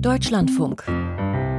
Deutschlandfunk.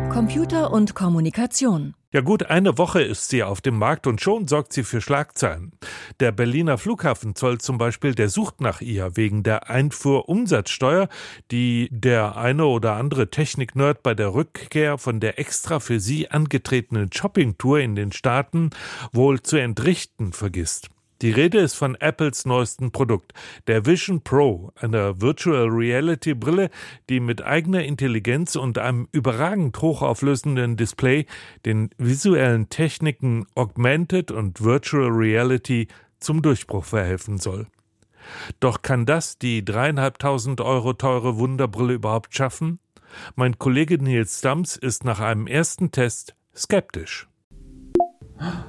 Computer und Kommunikation. Ja gut, eine Woche ist sie auf dem Markt und schon sorgt sie für Schlagzeilen. Der Berliner Flughafen Zoll zum Beispiel, der sucht nach ihr wegen der Einfuhrumsatzsteuer, die der eine oder andere Technik-Nerd bei der Rückkehr von der extra für sie angetretenen Shoppingtour in den Staaten wohl zu entrichten vergisst. Die Rede ist von Apples neuesten Produkt, der Vision Pro, einer Virtual Reality Brille, die mit eigener Intelligenz und einem überragend hochauflösenden Display den visuellen Techniken Augmented und Virtual Reality zum Durchbruch verhelfen soll. Doch kann das die dreieinhalbtausend Euro teure Wunderbrille überhaupt schaffen? Mein Kollege Nils Stamms ist nach einem ersten Test skeptisch.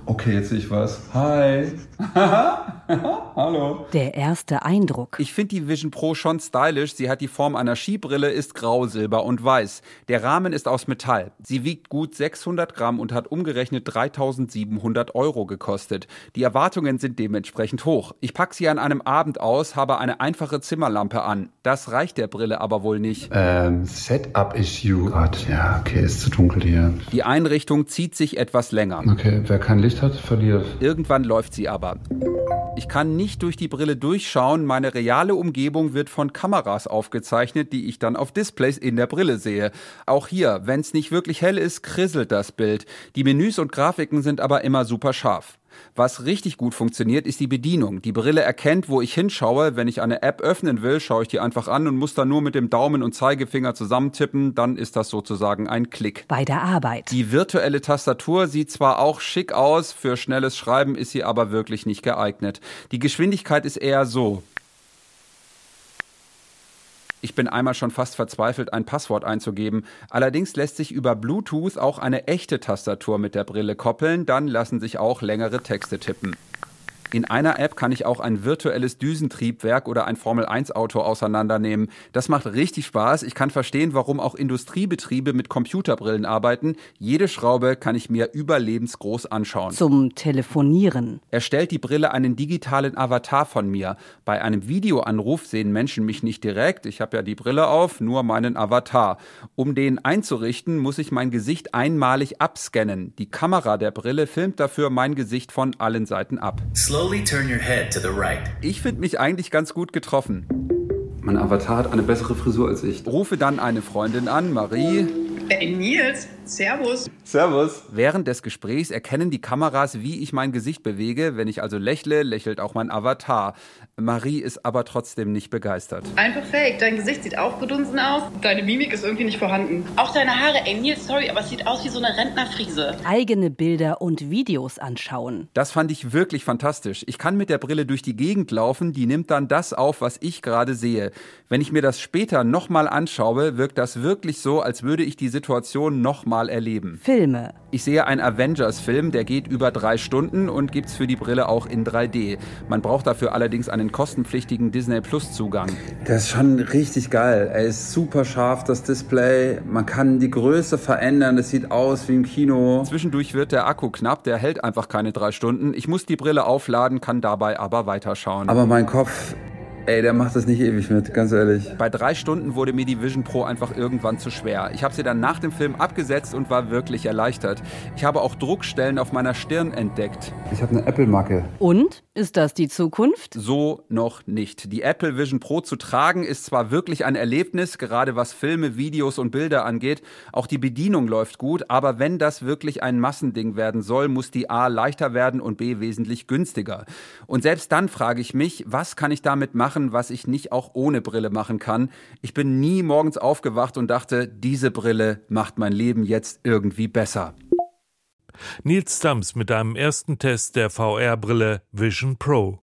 Okay, jetzt sehe ich was. Hi. Hallo. Der erste Eindruck. Ich finde die Vision Pro schon stylisch. Sie hat die Form einer Skibrille, ist grau, silber und weiß. Der Rahmen ist aus Metall. Sie wiegt gut 600 Gramm und hat umgerechnet 3700 Euro gekostet. Die Erwartungen sind dementsprechend hoch. Ich packe sie an einem Abend aus, habe eine einfache Zimmerlampe an. Das reicht der Brille aber wohl nicht. Ähm, Setup-Issue. Gott, ja, okay, ist zu dunkel hier. Die Einrichtung zieht sich etwas länger. Okay, wer kein Licht hat, verliert. Irgendwann läuft sie aber. Ich kann nicht durch die Brille durchschauen. Meine reale Umgebung wird von Kameras aufgezeichnet, die ich dann auf Displays in der Brille sehe. Auch hier, wenn es nicht wirklich hell ist, krisselt das Bild. Die Menüs und Grafiken sind aber immer super scharf. Was richtig gut funktioniert, ist die Bedienung. Die Brille erkennt, wo ich hinschaue. Wenn ich eine App öffnen will, schaue ich die einfach an und muss dann nur mit dem Daumen und Zeigefinger zusammentippen. Dann ist das sozusagen ein Klick. Bei der Arbeit. Die virtuelle Tastatur sieht zwar auch schick aus, für schnelles Schreiben ist sie aber wirklich nicht geeignet. Die Geschwindigkeit ist eher so. Ich bin einmal schon fast verzweifelt, ein Passwort einzugeben. Allerdings lässt sich über Bluetooth auch eine echte Tastatur mit der Brille koppeln, dann lassen sich auch längere Texte tippen. In einer App kann ich auch ein virtuelles Düsentriebwerk oder ein Formel-1-Auto auseinandernehmen. Das macht richtig Spaß. Ich kann verstehen, warum auch Industriebetriebe mit Computerbrillen arbeiten. Jede Schraube kann ich mir überlebensgroß anschauen. Zum Telefonieren. Erstellt die Brille einen digitalen Avatar von mir. Bei einem Videoanruf sehen Menschen mich nicht direkt. Ich habe ja die Brille auf, nur meinen Avatar. Um den einzurichten, muss ich mein Gesicht einmalig abscannen. Die Kamera der Brille filmt dafür mein Gesicht von allen Seiten ab. Slowly turn your head to the right. Ich finde mich eigentlich ganz gut getroffen. Mein Avatar hat eine bessere Frisur als ich. Rufe dann eine Freundin an, Marie. Ey, Nils, Servus. Servus. Während des Gesprächs erkennen die Kameras, wie ich mein Gesicht bewege. Wenn ich also lächle, lächelt auch mein Avatar. Marie ist aber trotzdem nicht begeistert. Einfach fake. Dein Gesicht sieht aufgedunsen aus. Deine Mimik ist irgendwie nicht vorhanden. Auch deine Haare. Ey, Nils, sorry, aber es sieht aus wie so eine Rentnerfriese. Eigene Bilder und Videos anschauen. Das fand ich wirklich fantastisch. Ich kann mit der Brille durch die Gegend laufen, die nimmt dann das auf, was ich gerade sehe. Wenn ich mir das später nochmal anschaue, wirkt das wirklich so, als würde ich die Situation nochmal erleben. Filme. Ich sehe einen Avengers-Film, der geht über drei Stunden und gibt's für die Brille auch in 3D. Man braucht dafür allerdings einen kostenpflichtigen Disney Plus Zugang. Das ist schon richtig geil. Er ist super scharf, das Display. Man kann die Größe verändern. Es sieht aus wie im Kino. Zwischendurch wird der Akku knapp, der hält einfach keine drei Stunden. Ich muss die Brille aufladen, kann dabei aber weiterschauen. Aber mein Kopf, ey, der macht das nicht ewig mit, ganz ehrlich. Bei drei Stunden wurde mir die Vision Pro einfach irgendwann zu schwer. Ich habe sie dann nach dem Film abgesetzt und war wirklich erleichtert. Ich habe auch Druckstellen auf meiner Stirn entdeckt. Ich habe eine Apple-Macke. Und? Ist das die Zukunft? So noch nicht. Die Apple Vision Pro zu tragen ist zwar wirklich ein Erlebnis, gerade was Filme, Videos und Bilder angeht. Auch die Bedienung läuft gut, aber wenn das wirklich ein Massending werden soll, muss die A leichter werden und B wesentlich günstiger. Und selbst dann frage ich mich, was kann ich damit machen, was ich nicht auch ohne Brille machen kann? Ich bin nie morgens aufgewacht und dachte, diese Brille macht mein Leben jetzt irgendwie besser. Nils Stamms mit einem ersten Test der VR-Brille Vision Pro.